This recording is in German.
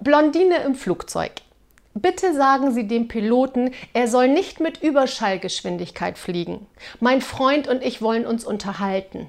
Blondine im Flugzeug. Bitte sagen Sie dem Piloten, er soll nicht mit Überschallgeschwindigkeit fliegen. Mein Freund und ich wollen uns unterhalten.